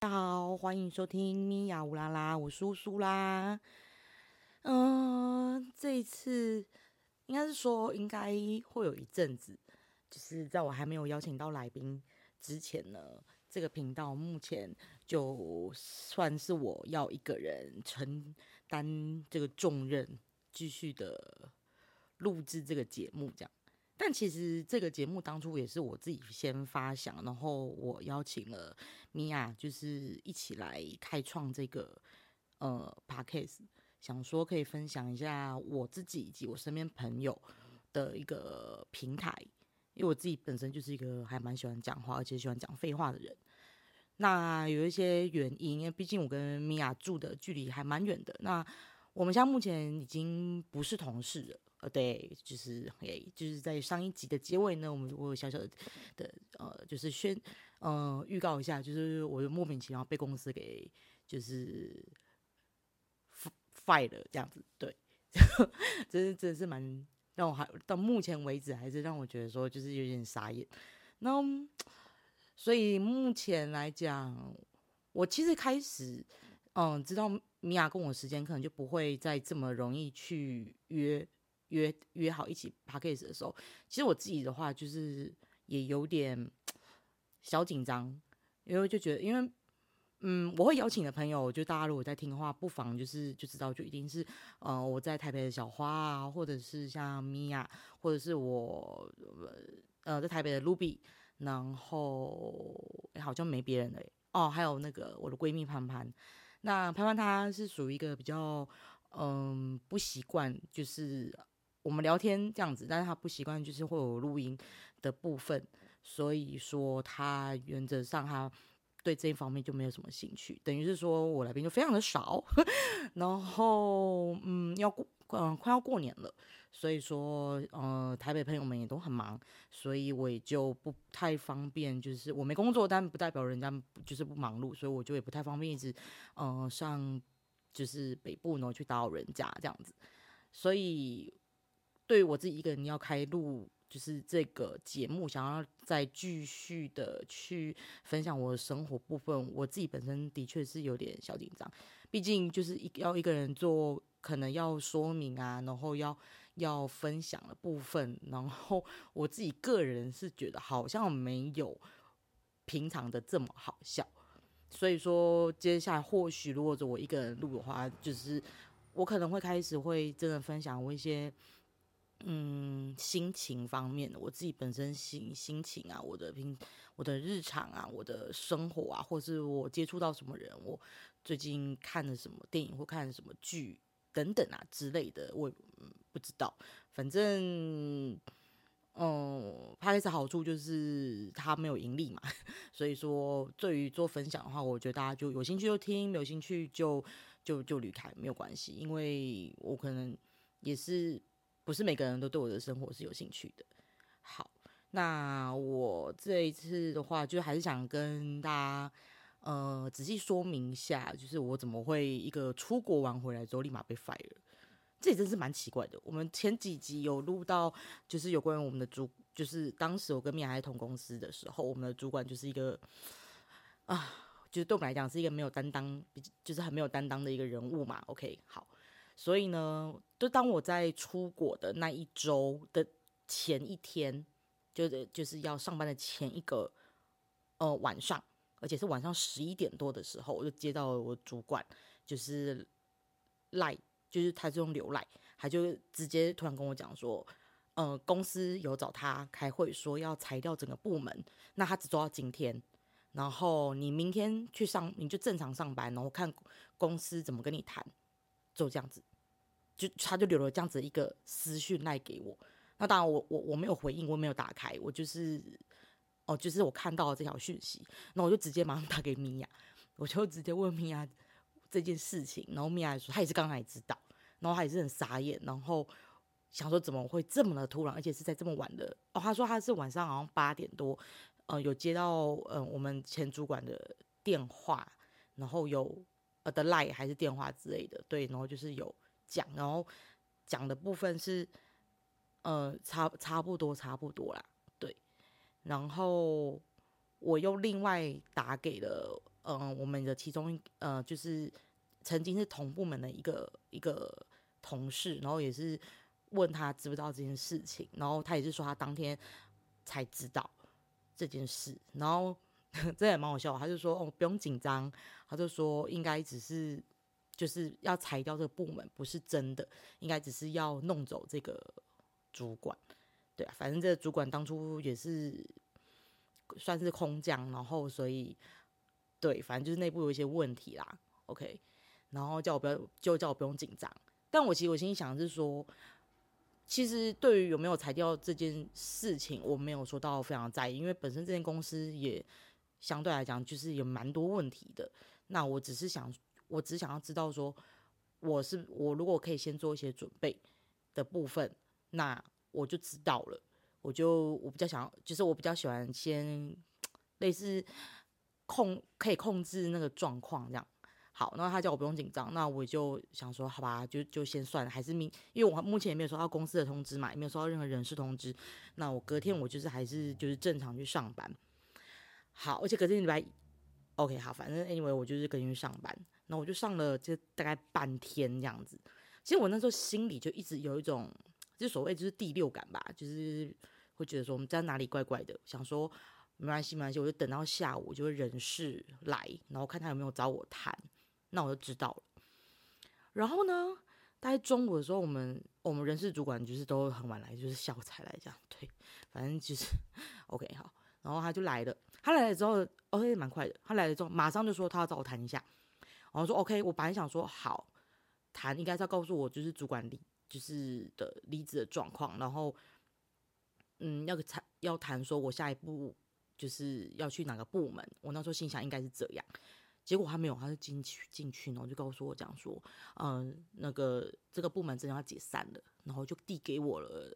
大家好，欢迎收听咪呀乌拉拉，我叔叔啦。嗯，这一次应该是说，应该会有一阵子，就是在我还没有邀请到来宾之前呢，这个频道目前就算是我要一个人承担这个重任，继续的录制这个节目这样。但其实这个节目当初也是我自己先发想，然后我邀请了米娅，就是一起来开创这个呃 podcast，想说可以分享一下我自己以及我身边朋友的一个平台，因为我自己本身就是一个还蛮喜欢讲话，而且喜欢讲废话的人。那有一些原因，因为毕竟我跟米娅住的距离还蛮远的，那我们现在目前已经不是同事了。呃，对，就是诶，就是在上一集的结尾呢，我们我有小小的的呃，就是宣呃预告一下，就是我莫名其妙被公司给就是 fire 了这样子，对，真是真的是蛮让我还到目前为止还是让我觉得说就是有点傻眼。那所以目前来讲，我其实开始嗯知道米娅跟我时间可能就不会再这么容易去约。约约好一起 p a c k a g e 的时候，其实我自己的话就是也有点小紧张，因为就觉得，因为嗯，我会邀请的朋友，就大家如果在听的话，不妨就是就知道，就一定是呃我在台北的小花啊，或者是像米娅，或者是我呃在台北的 Ruby，然后好像没别人了哦，还有那个我的闺蜜潘潘，那潘潘她是属于一个比较嗯不习惯就是。我们聊天这样子，但是他不习惯，就是会有录音的部分，所以说他原则上他对这一方面就没有什么兴趣，等于是说我来宾就非常的少，然后嗯要过嗯快要过年了，所以说呃台北朋友们也都很忙，所以我也就不太方便，就是我没工作，但不代表人家就是不忙碌，所以我就也不太方便一直嗯上就是北部呢去打扰人家这样子，所以。对于我自己一个人要开录，就是这个节目，想要再继续的去分享我的生活部分，我自己本身的确是有点小紧张。毕竟就是一要一个人做，可能要说明啊，然后要要分享的部分，然后 我自己个人是觉得好像没有平常的这么好笑。所以说，接下来或许如果我一个人录的话，就是我可能会开始会真的分享我一些。嗯，心情方面的，我自己本身心心情啊，我的平，我的日常啊，我的生活啊，或是我接触到什么人，我最近看了什么电影或看什么剧等等啊之类的，我不知道。反正，嗯，拍的好处就是它没有盈利嘛，所以说对于做分享的话，我觉得大家就有兴趣就听，没有兴趣就就就离开，没有关系，因为我可能也是。不是每个人都对我的生活是有兴趣的。好，那我这一次的话，就还是想跟大家呃仔细说明一下，就是我怎么会一个出国玩回来之后立马被 fire，这也真是蛮奇怪的。我们前几集有录到，就是有关于我们的主，就是当时我跟米娅还同公司的时候，我们的主管就是一个啊，就是对我们来讲是一个没有担当，就是很没有担当的一个人物嘛。OK，好。所以呢，就当我在出国的那一周的前一天，就是就是要上班的前一个呃晚上，而且是晚上十一点多的时候，我就接到我主管，就是赖，就是他这种流赖，他就直接突然跟我讲说，呃，公司有找他开会，说要裁掉整个部门，那他只做到今天，然后你明天去上，你就正常上班，然后看公司怎么跟你谈，就这样子。就他就留了这样子一个私讯赖给我，那当然我我我没有回应，我没有打开，我就是哦，就是我看到了这条讯息，那我就直接马上打给米娅，我就直接问米娅这件事情，然后米娅说她也是刚才知道，然后她也是很傻眼，然后想说怎么会这么的突然，而且是在这么晚的哦，他说他是晚上好像八点多，呃，有接到嗯我们前主管的电话，然后有呃的赖还是电话之类的，对，然后就是有。讲，然后讲的部分是，呃，差差不多，差不多啦，对。然后我又另外打给了嗯，我们的其中呃，就是曾经是同部门的一个一个同事，然后也是问他知不知道这件事情，然后他也是说他当天才知道这件事，然后 这也蛮好笑，他就说哦不用紧张，他就说应该只是就是要裁掉这个部门，不是真的，应该只是要弄走这个主管，对啊，反正这个主管当初也是算是空降，然后所以。对，反正就是内部有一些问题啦，OK，然后叫我不要，就叫我不用紧张。但我其实我心里想的是说，其实对于有没有裁掉这件事情，我没有说到非常在意，因为本身这间公司也相对来讲就是有蛮多问题的。那我只是想，我只想要知道说，我是我如果可以先做一些准备的部分，那我就知道了。我就我比较想要，就是我比较喜欢先类似。控可以控制那个状况，这样好。然后他叫我不用紧张，那我就想说，好吧，就就先算了，还是明，因为我目前也没有收到公司的通知嘛，也没有收到任何人事通知。那我隔天我就是还是就是正常去上班。好，而且隔天礼拜，OK，好，反正 anyway 我就是隔天去上班。那我就上了就大概半天这样子。其实我那时候心里就一直有一种，就所谓就是第六感吧，就是会觉得说我们在哪里怪怪的，想说。没关系，没关系，我就等到下午，就会人事来，然后看他有没有找我谈，那我就知道了。然后呢，大概中午的时候，我们我们人事主管就是都很晚来，就是下午才来这样。对，反正就是 OK 好。然后他就来了，他来了之后，OK 蛮快的。他来了之后，马上就说他要找我谈一下。然后说 OK，我本来想说好谈，应该是要告诉我就是主管离就是的离职的状况，然后嗯，要谈要谈说我下一步。就是要去哪个部门？我那时候心想应该是这样，结果他没有，他就进去进去，然后就告诉我讲说，嗯，那个这个部门真的要解散了，然后就递给我了，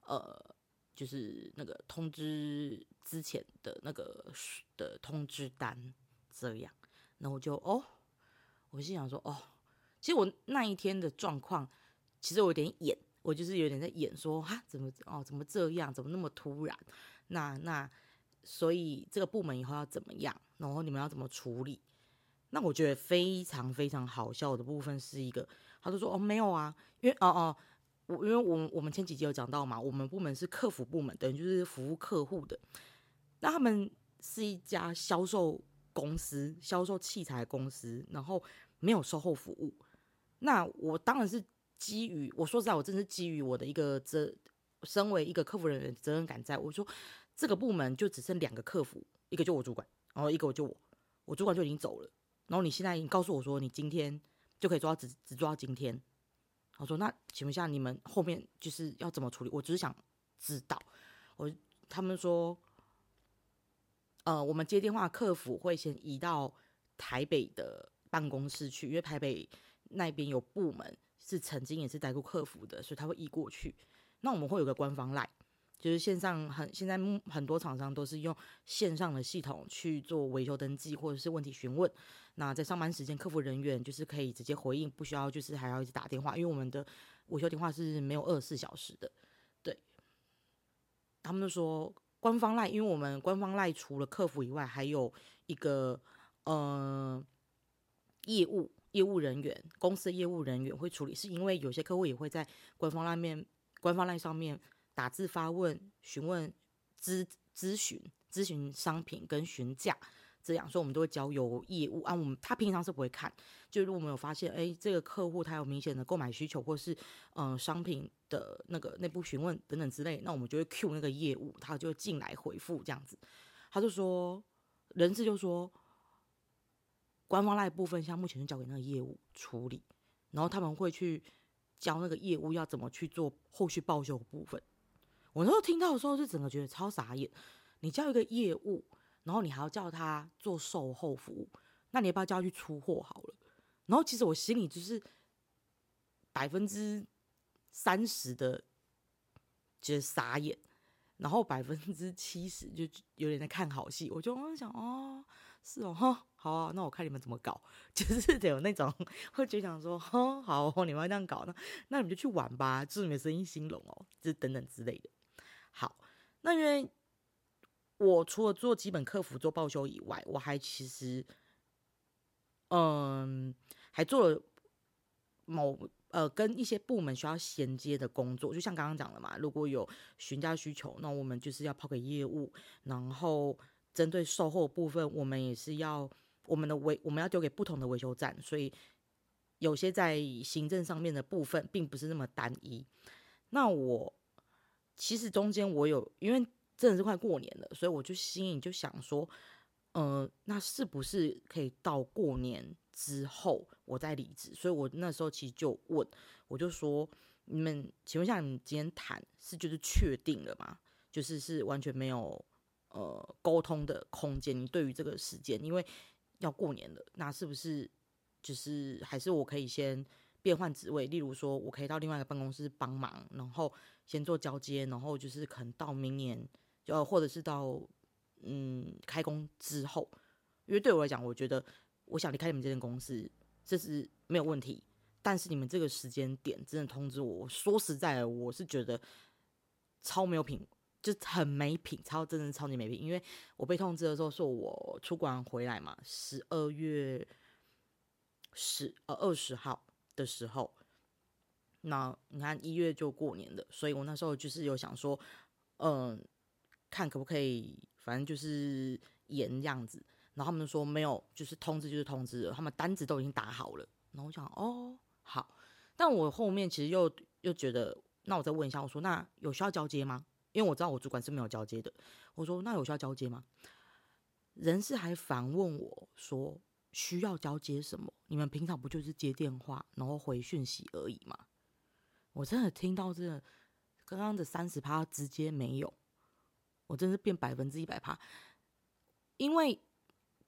呃，就是那个通知之前的那个的通知单，这样，然后我就哦，我心想说哦，其实我那一天的状况其实我有点演，我就是有点在演说哈，怎么哦怎么这样，怎么那么突然？那那。所以这个部门以后要怎么样？然后你们要怎么处理？那我觉得非常非常好笑的部分是一个，他就说哦没有啊，因为哦哦，我因为我们我们前几集有讲到嘛，我们部门是客服部门，等于就是服务客户的。那他们是一家销售公司，销售器材公司，然后没有售后服务。那我当然是基于我说实在，我真是基于我的一个责，身为一个客服人员责任感，在我说。这个部门就只剩两个客服，一个就我主管，然后一个我就我，我主管就已经走了。然后你现在你告诉我说你今天就可以做到只只做到今天，我说那请问一下你们后面就是要怎么处理？我只是想知道。我他们说，呃，我们接电话客服会先移到台北的办公室去，因为台北那边有部门是曾经也是待过客服的，所以他会移过去。那我们会有个官方 line。就是线上很现在很多厂商都是用线上的系统去做维修登记或者是问题询问。那在上班时间，客服人员就是可以直接回应，不需要就是还要一直打电话，因为我们的维修电话是没有二十四小时的。对，他们就说官方赖，因为我们官方赖除了客服以外，还有一个呃业务业务人员，公司的业务人员会处理，是因为有些客户也会在官方那面官方那上面。打字发问、询问、咨咨询、咨询商品跟询价，这样，所以我们都会交由业务啊。我们他平常是不会看，就如果我们有发现，哎，这个客户他有明显的购买需求，或是嗯商品的那个内部询问等等之类，那我们就会 Q 那个业务，他就进来回复这样子。他就说，人事就说，官方那一部分，像目前就交给那个业务处理，然后他们会去教那个业务要怎么去做后续报修部分。我那时候听到的时候，就整个觉得超傻眼。你叫一个业务，然后你还要叫他做售后服务，那你要不要叫他去出货好了？然后其实我心里就是百分之三十的觉得傻眼，然后百分之七十就有点在看好戏。我就想，哦，是哦，哈，好啊，那我看你们怎么搞，就是得有那种会觉得说，哈，好，你们要这样搞，那那你们就去玩吧，祝你们生意兴隆哦，就等等之类的。好，那因为我除了做基本客服、做报修以外，我还其实嗯，还做了某呃跟一些部门需要衔接的工作，就像刚刚讲的嘛，如果有询价需求，那我们就是要抛给业务，然后针对售后部分，我们也是要我们的维我们要丢给不同的维修站，所以有些在行政上面的部分并不是那么单一。那我其实中间我有因为。真的是快过年了，所以我就心里就想说，呃，那是不是可以到过年之后我再离职？所以我那时候其实就问，我就说，你们请问一下，你们今天谈是就是确定了吗？就是是完全没有呃沟通的空间？你对于这个时间，因为要过年了，那是不是就是还是我可以先变换职位？例如说我可以到另外一个办公室帮忙，然后先做交接，然后就是可能到明年。就或者是到嗯开工之后，因为对我来讲，我觉得我想离开你们这间公司，这是没有问题。但是你们这个时间点真的通知我，说实在的，我是觉得超没有品，就很没品，超真的超级没品。因为我被通知的时候，是我出关回来嘛，十二月十呃二十号的时候，那你看一月就过年的，所以我那时候就是有想说，嗯。看可不可以，反正就是延这样子。然后他们说没有，就是通知就是通知，他们单子都已经打好了。然后我想，哦，好。但我后面其实又又觉得，那我再问一下，我说那有需要交接吗？因为我知道我主管是没有交接的。我说那有需要交接吗？人事还反问我说需要交接什么？你们平常不就是接电话然后回讯息而已吗？我真的听到这刚刚的三十趴直接没有。我真是变百分之一百趴，因为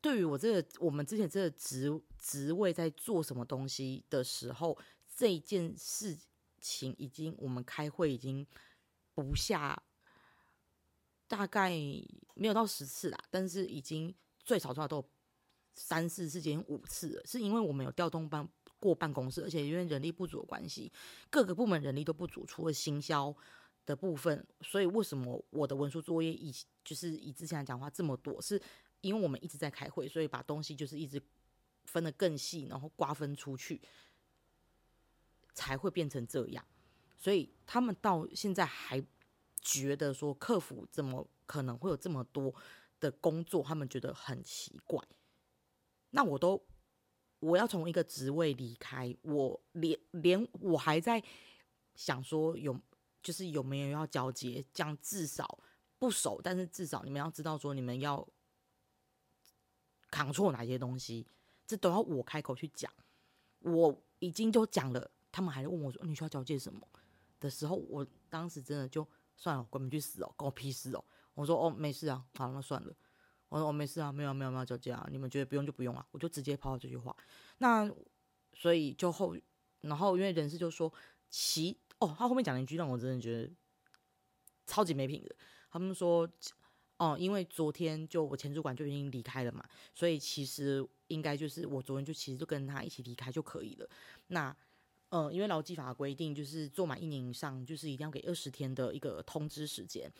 对于我这个我们之前这个职职位在做什么东西的时候，这件事情已经我们开会已经不下大概没有到十次啦，但是已经最少最少都三四次、接五次了，是因为我们有调动办过办公室，而且因为人力不足的关系，各个部门人力都不足，除了行销。的部分，所以为什么我的文书作业以就是以之前讲话这么多，是因为我们一直在开会，所以把东西就是一直分得更细，然后瓜分出去，才会变成这样。所以他们到现在还觉得说客服怎么可能会有这么多的工作，他们觉得很奇怪。那我都我要从一个职位离开，我连连我还在想说有。就是有没有要交接，这样至少不熟，但是至少你们要知道说你们要扛错哪些东西，这都要我开口去讲。我已经都讲了，他们还问我说你需要交接什么的时候，我当时真的就算了，滚你去死哦，关我屁事哦。我说哦没事啊，好那算了。我说我没事啊，没有没有没有交接啊，你们觉得不用就不用啊，我就直接抛这句话。那所以就后，然后因为人事就说其。哦，他后面讲了一句让我真的觉得超级没品的。他们说，哦，因为昨天就我前主管就已经离开了嘛，所以其实应该就是我昨天就其实就跟他一起离开就可以了。那，呃，因为劳基法规定就是做满一年以上，就是一定要给二十天的一个通知时间。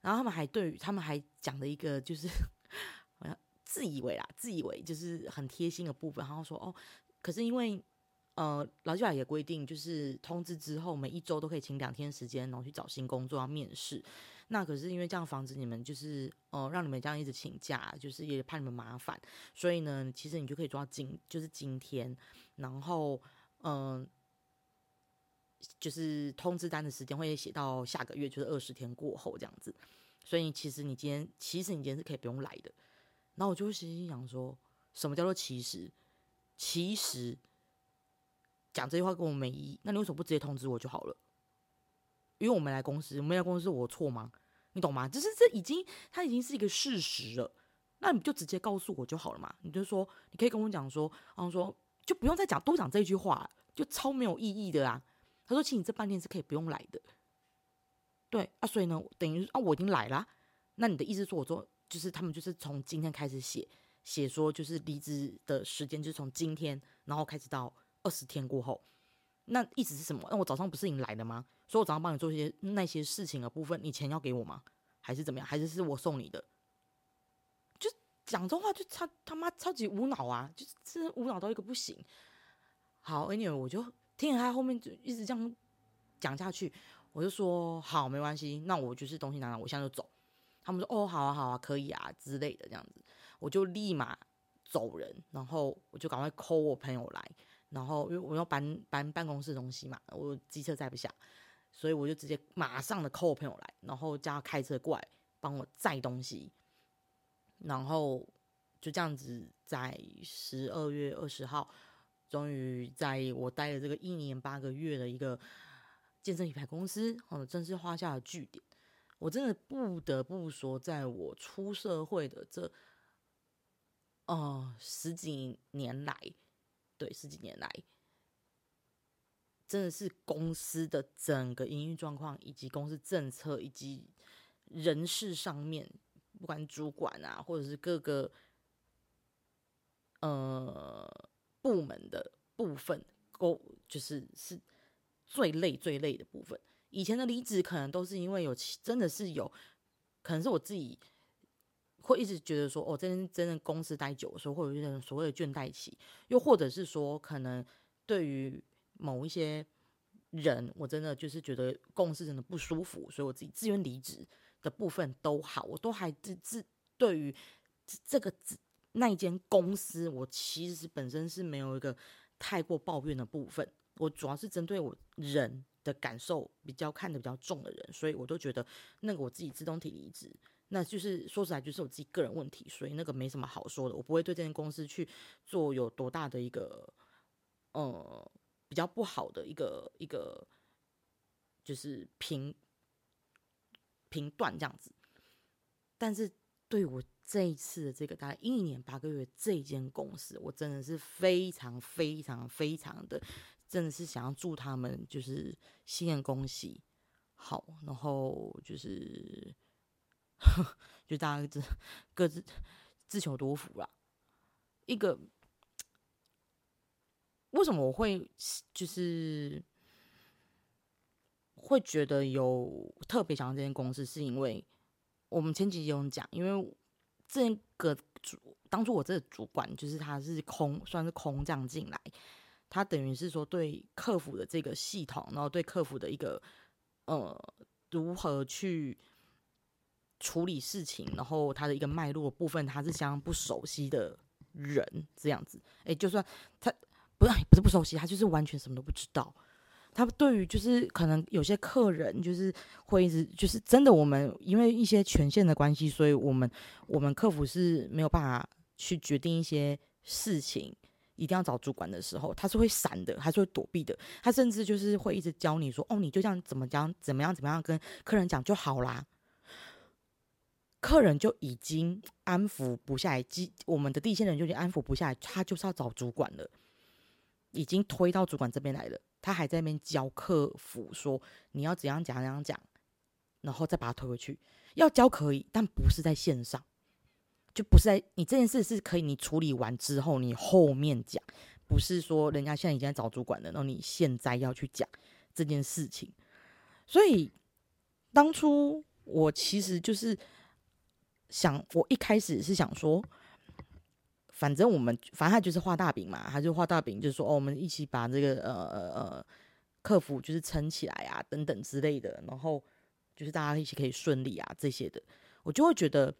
然后他们还对于他们还讲了一个就是 好像自以为啦，自以为就是很贴心的部分，然后说哦，可是因为。呃，劳基法也规定，就是通知之后每一周都可以请两天时间，然后去找新工作要面试。那可是因为这样防止你们就是呃让你们这样一直请假，就是也怕你们麻烦，所以呢，其实你就可以抓今就是今天，然后嗯，就是通知单的时间会写到下个月，就是二十天过后这样子。所以其实你今天其实你今天是可以不用来的。然后我就心心想说，什么叫做其实？其实。讲这句话跟我没意义，那你为什么不直接通知我就好了？因为我没来公司，我没来公司我错吗？你懂吗？就是这已经，它已经是一个事实了。那你就直接告诉我就好了嘛？你就说，你可以跟我讲说，然后说就不用再讲多讲这句话，就超没有意义的啦。他说，其实你这半天是可以不用来的。对啊，所以呢，等于啊，我已经来了。那你的意思说，我说就是他们就是从今天开始写写说，就是离职的时间就是从今天，然后开始到。二十天过后，那意思是什么？那我早上不是已经来了吗？所以我早上帮你做一些那些事情的部分，你钱要给我吗？还是怎么样？还是是我送你的？就讲这话就超他妈超级无脑啊，就是真无脑到一个不行。好，anyway，我就听着他后面就一直这样讲下去，我就说好，没关系，那我就是东西拿拿，我现在就走。他们说哦，好啊，好啊，可以啊之类的这样子，我就立马走人，然后我就赶快 call 我朋友来，然后因为我要搬搬办公室东西嘛，我机车载不下，所以我就直接马上的 call 我朋友来，然后叫他开车过来帮我载东西。然后就这样子，在十二月二十号，终于在我待了这个一年八个月的一个健身品牌公司，哦，正式画下了句点。我真的不得不说，在我出社会的这呃十几年来，对十几年来，真的是公司的整个营运状况，以及公司政策，以及人事上面。不管主管啊，或者是各个呃部门的部分，沟就是是最累最累的部分。以前的离职可能都是因为有真的是有，可能是我自己会一直觉得说，哦，真真的公司待久的时候，会有一种所谓的倦怠期，又或者是说，可能对于某一些人，我真的就是觉得公司真的不舒服，所以我自己自愿离职。的部分都好，我都还自自对于这个那一间公司，我其实本身是没有一个太过抱怨的部分。我主要是针对我人的感受比较看得比较重的人，所以我都觉得那个我自己自动提离职，那就是说实在就是我自己个人问题，所以那个没什么好说的。我不会对这间公司去做有多大的一个呃比较不好的一个一个就是评。评断这样子，但是对我这一次的这个大概一年八个月这间公司，我真的是非常非常非常的，真的是想要祝他们就是新年恭喜好，然后就是 就大家各自各自自求多福啦。一个为什么我会就是。会觉得有特别想要这间公司，是因为我们前几集有讲，因为这个主当初我这个主管就是他是空，算是空降进来，他等于是说对客服的这个系统，然后对客服的一个呃如何去处理事情，然后他的一个脉络部分，他是相当不熟悉的人这样子。哎，就算他不是不是不熟悉，他就是完全什么都不知道。他对于就是可能有些客人就是会一直就是真的，我们因为一些权限的关系，所以我们我们客服是没有办法去决定一些事情，一定要找主管的时候，他是会闪的，他是会躲避的，他甚至就是会一直教你说，哦，你就这样怎么讲，怎么样怎么样跟客人讲就好啦。客人就已经安抚不下来，机我们的地线人就已经安抚不下来，他就是要找主管了，已经推到主管这边来了。他还在那边教客服说你要怎样讲怎样讲，然后再把他推回去。要教可以，但不是在线上，就不是在你这件事是可以你处理完之后你后面讲，不是说人家现在已经在找主管了，然后你现在要去讲这件事情。所以当初我其实就是想，我一开始是想说。反正我们，反正他就是画大饼嘛，他就画大饼，就是说哦，我们一起把这个呃呃呃客服就是撑起来啊，等等之类的，然后就是大家一起可以顺利啊这些的，我就会觉得，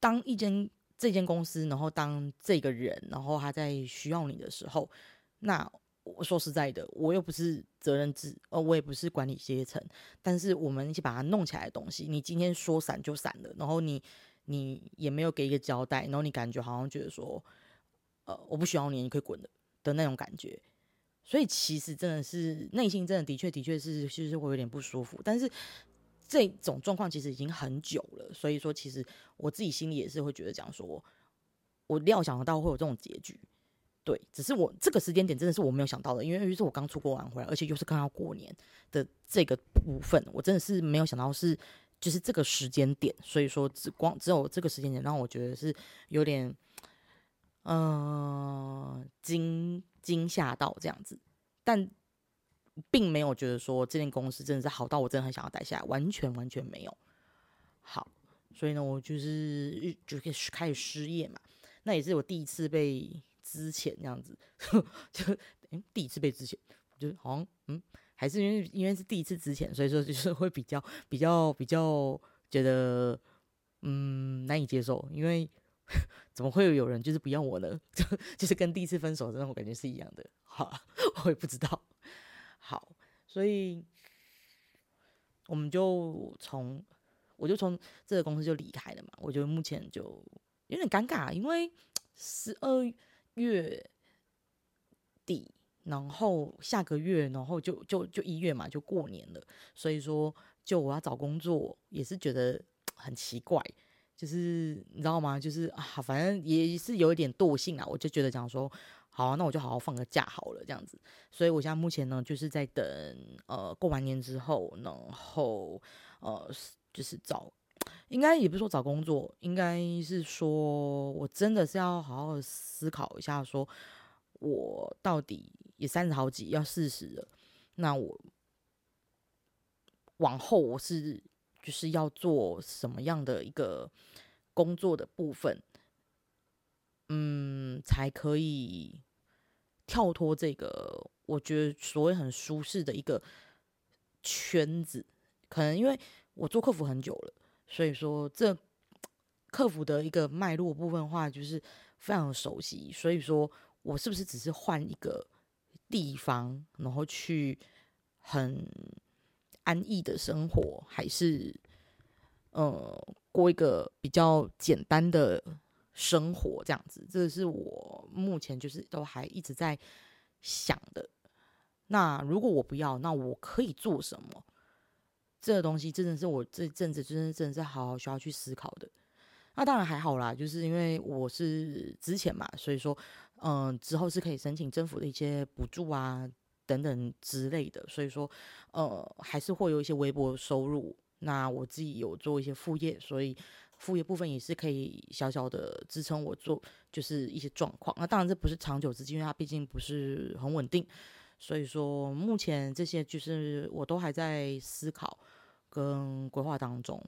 当一间这间公司，然后当这个人，然后他在需要你的时候，那我说实在的，我又不是责任制，呃，我也不是管理阶层，但是我们一起把它弄起来的东西，你今天说散就散了，然后你。你也没有给一个交代，然后你感觉好像觉得说，呃，我不需要你，你可以滚的的那种感觉，所以其实真的是内心真的的确的确是就是会有点不舒服，但是这种状况其实已经很久了，所以说其实我自己心里也是会觉得讲说，我料想得到会有这种结局，对，只是我这个时间点真的是我没有想到的，因为于是我刚出国玩回来，而且又是刚要过年的这个部分，我真的是没有想到是。就是这个时间点，所以说只光只有这个时间点让我觉得是有点，呃惊惊吓到这样子，但并没有觉得说这间公司真的是好到我真的很想要待下来，完全完全没有。好，所以呢，我就是就开始开始失业嘛。那也是我第一次被资遣这样子，就第一次被资遣，就好像嗯，还是因为因为是第一次之前，所以说就是会比较比较比较觉得嗯难以接受，因为怎么会有人就是不要我呢？就就是跟第一次分手的那种感觉是一样的。好，我也不知道。好，所以我们就从我就从这个公司就离开了嘛。我觉得目前就。有点尴尬，因为十二月底，然后下个月，然后就就就一月嘛，就过年了。所以说，就我要找工作，也是觉得很奇怪，就是你知道吗？就是啊，反正也是有一点惰性啊。我就觉得讲说，好，那我就好好放个假好了，这样子。所以我现在目前呢，就是在等呃过完年之后，然后呃就是找。应该也不是说找工作，应该是说我真的是要好好思考一下，说我到底也三十好几，要四十了，那我往后我是就是要做什么样的一个工作的部分，嗯，才可以跳脱这个我觉得所谓很舒适的一个圈子，可能因为我做客服很久了。所以说，这客服的一个脉络部分的话，就是非常熟悉。所以说我是不是只是换一个地方，然后去很安逸的生活，还是呃过一个比较简单的生活这样子？这是我目前就是都还一直在想的。那如果我不要，那我可以做什么？这个东西真的是我这阵子真的真的是好好需要去思考的。那当然还好啦，就是因为我是之前嘛，所以说，嗯，之后是可以申请政府的一些补助啊等等之类的，所以说，呃，还是会有一些微薄收入。那我自己有做一些副业，所以副业部分也是可以小小的支撑我做，就是一些状况。那当然这不是长久之计，因为它毕竟不是很稳定，所以说目前这些就是我都还在思考。跟规划当中，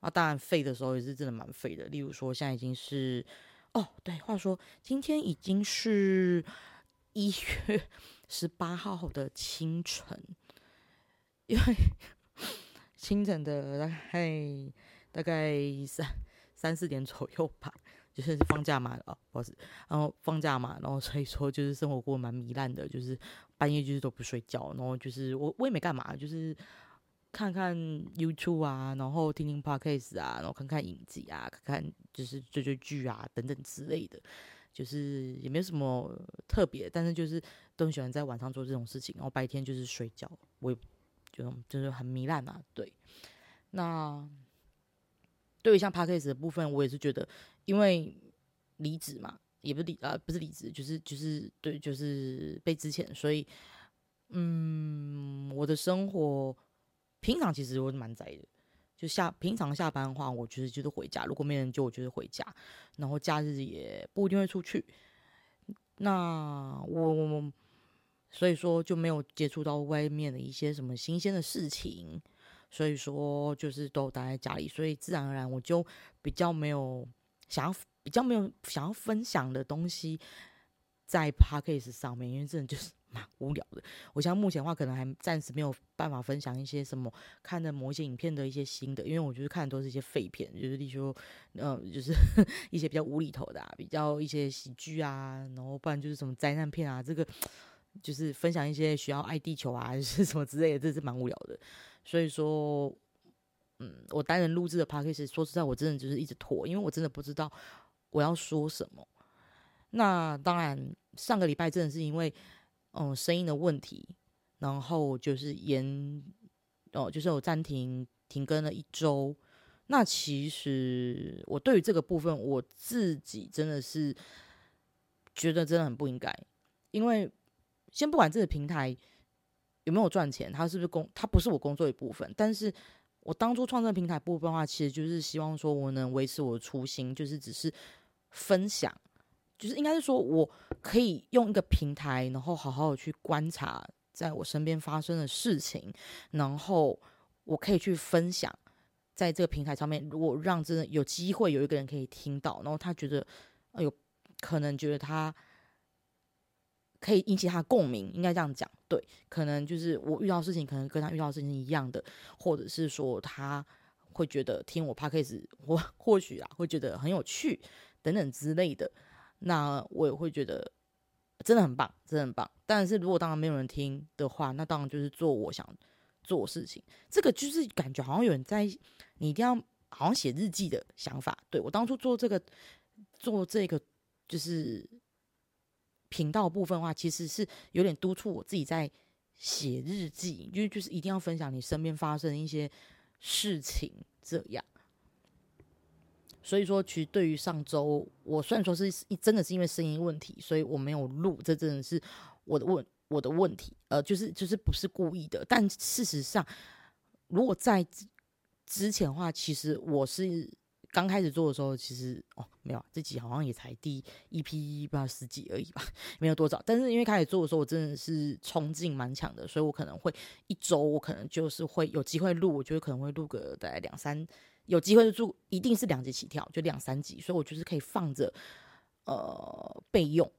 啊，当然废的时候也是真的蛮废的。例如说，现在已经是，哦，对，话说今天已经是 一月十八号的清晨，因为 清晨的大概大概三三四点左右吧，就是放假嘛，哦，不好意思，然后放假嘛，然后所以说就是生活过蛮糜烂的，就是半夜就是都不睡觉，然后就是我我也没干嘛，就是。看看 YouTube 啊，然后听听 Podcast 啊，然后看看影集啊，看看就是追追剧啊等等之类的，就是也没有什么特别，但是就是都很喜欢在晚上做这种事情，然后白天就是睡觉，我也就就是很糜烂啊。对，那对于像 Podcast 的部分，我也是觉得，因为离职嘛，也不是离啊，不是离职，就是就是对，就是被之前，所以嗯，我的生活。平常其实我是蛮宅的，就下平常下班的话，我其实就是回家。如果没人救，我就是回家。然后假日也不一定会出去。那我所以说就没有接触到外面的一些什么新鲜的事情，所以说就是都待在家里，所以自然而然我就比较没有想要比较没有想要分享的东西在 p a c k a g e 上面，因为真的就是。蛮无聊的。我像目前的话，可能还暂时没有办法分享一些什么看的某一些影片的一些新的，因为我觉得看的都是一些废片，就是例如，嗯，就是 一些比较无厘头的，啊，比较一些喜剧啊，然后不然就是什么灾难片啊，这个就是分享一些需要爱地球啊，还是什么之类的，这是蛮无聊的。所以说，嗯，我单人录制的 p a c k a g e 说实在，我真的就是一直拖，因为我真的不知道我要说什么。那当然，上个礼拜真的是因为。嗯，声音的问题，然后就是延哦，就是我暂停停更了一周。那其实我对于这个部分，我自己真的是觉得真的很不应该，因为先不管这个平台有没有赚钱，它是不是工，它不是我工作一部分。但是我当初创这平台部分的话，其实就是希望说我能维持我的初心，就是只是分享。就是应该是说，我可以用一个平台，然后好好的去观察在我身边发生的事情，然后我可以去分享在这个平台上面，如果让真的有机会有一个人可以听到，然后他觉得，哎呦，可能觉得他可以引起他共鸣，应该这样讲，对，可能就是我遇到事情，可能跟他遇到事情一样的，或者是说他会觉得听我 p o d c a s 或或许啊会觉得很有趣等等之类的，那我也会觉得。真的很棒，真的很棒。但是如果当然没有人听的话，那当然就是做我想做事情。这个就是感觉好像有人在，你一定要好像写日记的想法。对我当初做这个做这个就是频道部分的话，其实是有点督促我自己在写日记，因为就是一定要分享你身边发生一些事情这样。所以说，其实对于上周，我虽然说是真的是因为声音问题，所以我没有录，这真的是我的问我的问题，呃，就是就是不是故意的。但事实上，如果在之前的话，其实我是刚开始做的时候，其实哦没有，这集好像也才第一批不知道十几而已吧，没有多少。但是因为开始做的时候，我真的是冲劲蛮强的，所以我可能会一周，我可能就是会有机会录，我觉得可能会录个大概两三。有机会就住，一定是两集起跳，就两三集，所以我就是可以放着，呃，备用。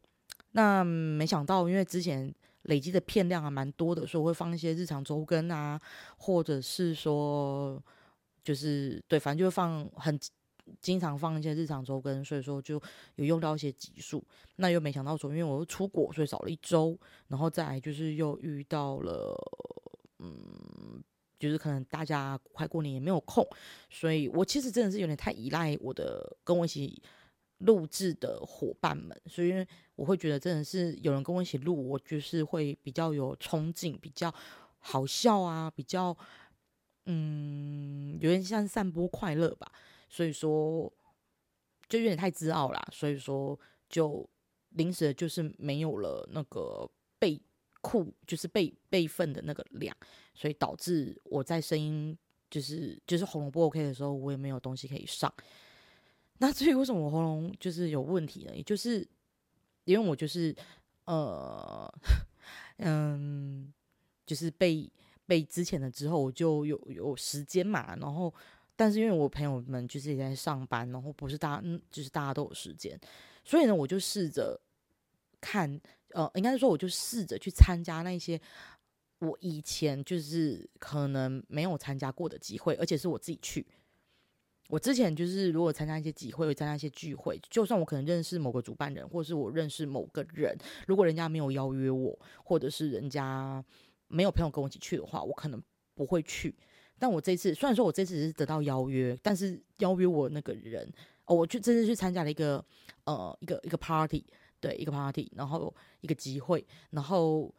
那没想到，因为之前累积的片量还蛮多的，所以我会放一些日常周更啊，或者是说，就是对，反正就会放很经常放一些日常周更，所以说就有用到一些集数。那又没想到说，因为我又出国，所以少了一周，然后再来就是又遇到了，嗯。就是可能大家快过年也没有空，所以我其实真的是有点太依赖我的跟我一起录制的伙伴们，所以我会觉得真的是有人跟我一起录，我就是会比较有冲劲，比较好笑啊，比较嗯，有点像散播快乐吧。所以说就有点太自傲啦，所以说就临时就是没有了那个被。库就是备备份的那个量，所以导致我在声音就是就是喉咙不 OK 的时候，我也没有东西可以上。那至于为什么我喉咙就是有问题呢？也就是因为我就是呃 嗯，就是被被之前的之后，我就有有时间嘛。然后，但是因为我朋友们就是也在上班，然后不是大嗯，就是大家都有时间，所以呢，我就试着看。呃，应该是说，我就试着去参加那些我以前就是可能没有参加过的机会，而且是我自己去。我之前就是如果参加一些集会，会参加一些聚会，就算我可能认识某个主办人，或者是我认识某个人，如果人家没有邀约我，或者是人家没有朋友跟我一起去的话，我可能不会去。但我这次虽然说我这次是得到邀约，但是邀约我那个人，哦，我去这次去参加了一个呃一个一个 party。对一个 party，然后一个机会，然后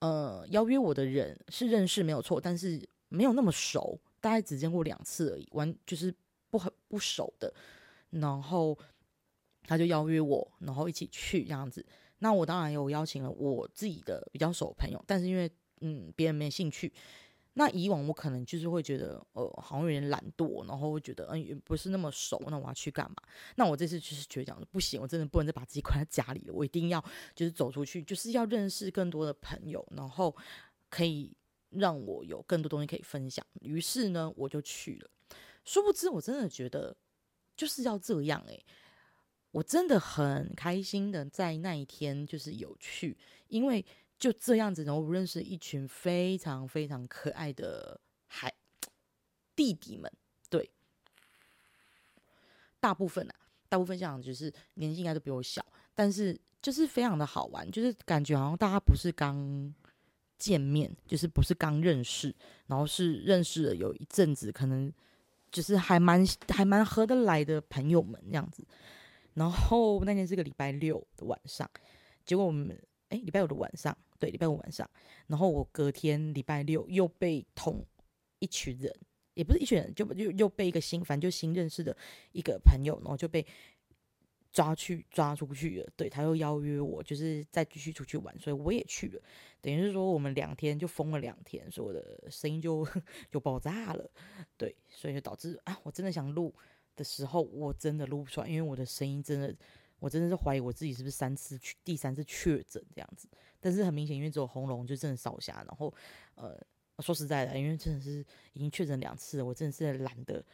呃邀约我的人是认识没有错，但是没有那么熟，大概只见过两次而已，完就是不很不熟的。然后他就邀约我，然后一起去这样子。那我当然有邀请了我自己的比较熟朋友，但是因为嗯别人没兴趣。那以往我可能就是会觉得，呃，好像有点懒惰，然后会觉得，嗯，也不是那么熟，那我要去干嘛？那我这次就是觉得讲不行，我真的不能再把自己关在家里了，我一定要就是走出去，就是要认识更多的朋友，然后可以让我有更多东西可以分享。于是呢，我就去了。殊不知，我真的觉得就是要这样诶，我真的很开心的在那一天就是有去，因为。就这样子，然后认识一群非常非常可爱的孩弟弟们，对，大部分啊，大部分像就是年纪应该都比我小，但是就是非常的好玩，就是感觉好像大家不是刚见面，就是不是刚认识，然后是认识了有一阵子，可能就是还蛮还蛮合得来的朋友们这样子。然后那天是个礼拜六的晚上，结果我们哎礼拜五的晚上。对，礼拜五晚上，然后我隔天礼拜六又被同一群人，也不是一群人，就又又被一个新，反正就新认识的一个朋友，然后就被抓去抓出去了。对他又邀约我，就是再继续出去玩，所以我也去了。等于是说我们两天就疯了两天，所以我的声音就 就爆炸了。对，所以就导致啊，我真的想录的时候，我真的录不出来，因为我的声音真的。我真的是怀疑我自己是不是三次去第三次确诊这样子，但是很明显，因为只有喉咙就真的烧瞎，然后呃说实在的，因为真的是已经确诊两次了，我真的是懒得，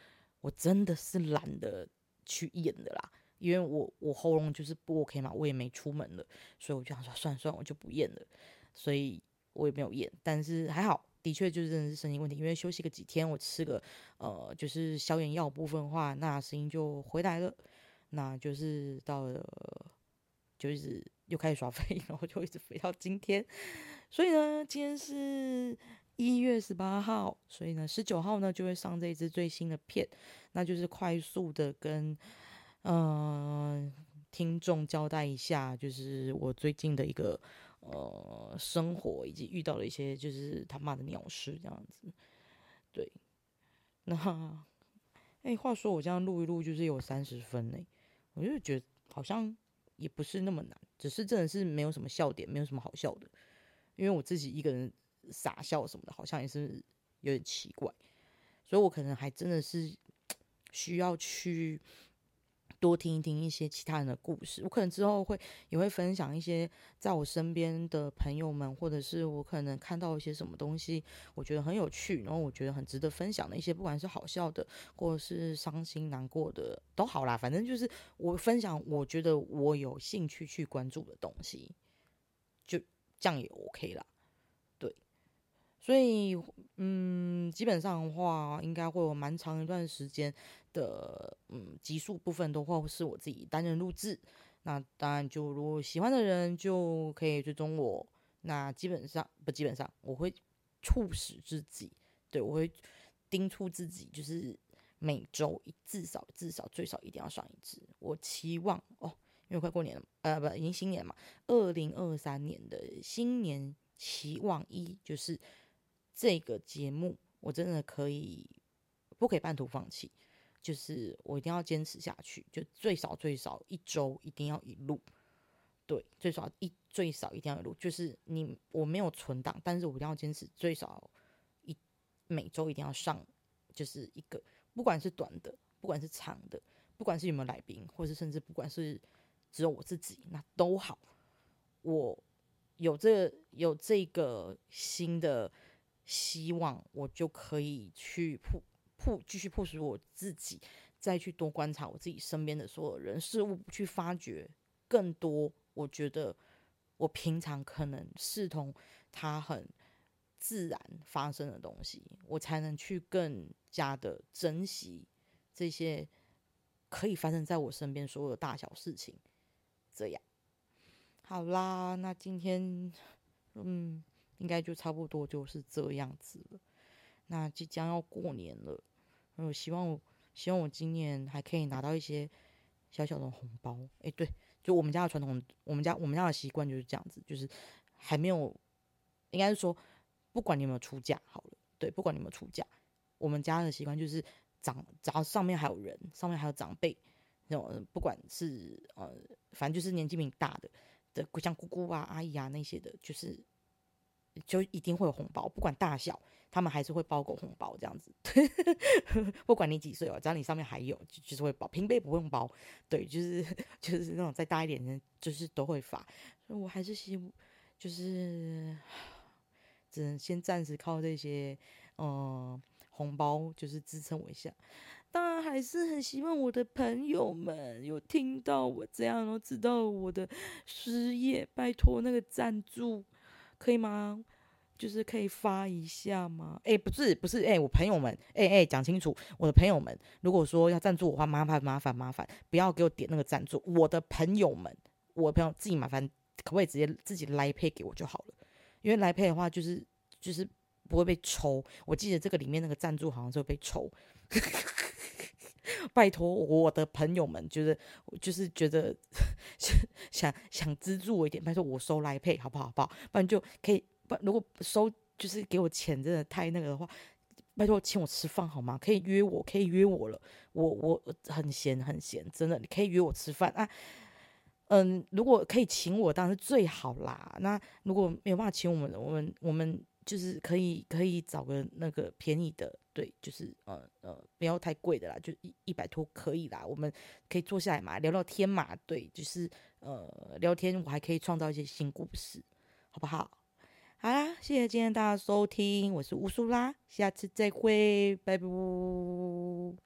我真的是懒得去验的啦。因为我我喉咙就是不 OK 嘛，我也没出门了，所以我就想说算算，我就不验了。所以我也没有验，但是还好，的确就是真的是声音问题。因为休息个几天，我吃个呃就是消炎药部分的话，那声音就回来了。那就是到了，就是又开始耍飞，然后就一直飞到今天。所以呢，今天是。一月十八号，所以呢，十九号呢就会上这一支最新的片，那就是快速的跟嗯听众交代一下，就是我最近的一个呃生活以及遇到了一些就是他妈的鸟事这样子。对，那 哎，话说我这样录一录就是有三十分呢，我就觉得好像也不是那么难，只是真的是没有什么笑点，没有什么好笑的，因为我自己一个人。傻笑什么的，好像也是有点奇怪，所以我可能还真的是 需要去多听一听一些其他人的故事。我可能之后会也会分享一些在我身边的朋友们，或者是我可能看到一些什么东西，我觉得很有趣，然后我觉得很值得分享的一些，不管是好笑的，或者是伤心难过的，都好啦。反正就是我分享，我觉得我有兴趣去关注的东西，就这样也 OK 啦。所以，嗯，基本上的话，应该会有蛮长一段时间的，嗯，集数部分都会是我自己单人录制。那当然，就如果喜欢的人就可以追踪我。那基本上不，基本上我会促使自己，对我会叮嘱自己，就是每周至少至少最少一定要上一支。我期望哦，因为快过年了，呃，不，已经新年嘛，二零二三年的新年期望一就是。这个节目我真的可以不可以半途放弃？就是我一定要坚持下去，就最少最少一周一定要一录，对，最少一最少一定要录。就是你我没有存档，但是我一定要坚持最少一每周一定要上，就是一个不管是短的，不管是长的，不管是有没有来宾，或者甚至不管是只有我自己，那都好。我有这有这个新的。希望我就可以去铺铺继续铺使我自己，再去多观察我自己身边的所有人事物，去发掘更多我觉得我平常可能视同它很自然发生的东西，我才能去更加的珍惜这些可以发生在我身边所有的大小事情。这样，好啦，那今天，嗯。应该就差不多就是这样子了。那即将要过年了，我希望我希望我今年还可以拿到一些小小的红包。哎，对，就我们家的传统，我们家我们家的习惯就是这样子，就是还没有，应该是说，不管你有没有出嫁，好了，对，不管你有没有出嫁，我们家的习惯就是长，只要上面还有人，上面还有长辈，那种不管是呃，反正就是年纪比你大的的，像姑姑啊、阿姨啊那些的，就是。就一定会有红包，不管大小，他们还是会包个红包这样子。不管你几岁哦，只要你上面还有，就是会包。平辈不用包，对，就是 就是那种再大一点的，就是都会发。我还是希，就是只能先暂时靠这些嗯红包，就是支撑我一下。当然还是很希望我的朋友们有听到我这样，然后知道我的失业，拜托那个赞助。可以吗？就是可以发一下吗？哎，不是，不是，哎，我朋友们，哎哎，讲清楚，我的朋友们，如果说要赞助我的话，麻烦麻烦麻烦，不要给我点那个赞助。我的朋友们，我朋友自己麻烦，可不可以直接自己来配给我就好了？因为来配的话，就是就是不会被抽。我记得这个里面那个赞助好像是会被抽。拜托我的朋友们，觉得就是觉得想想资助我一点，拜托我收来配好不好？好不好？不然就可以不如果收就是给我钱，真的太那个的话，拜托请我吃饭好吗？可以约我，可以约我了。我我很闲很闲，真的，你可以约我吃饭啊。嗯，如果可以请我，当然是最好啦。那如果没有办法请我们，我们我们。就是可以可以找个那个便宜的，对，就是呃呃不要太贵的啦，就一一百多可以啦，我们可以坐下来嘛，聊聊天嘛，对，就是呃聊天，我还可以创造一些新故事，好不好？好啦，谢谢今天大家收听，我是乌苏啦，下次再会，拜拜。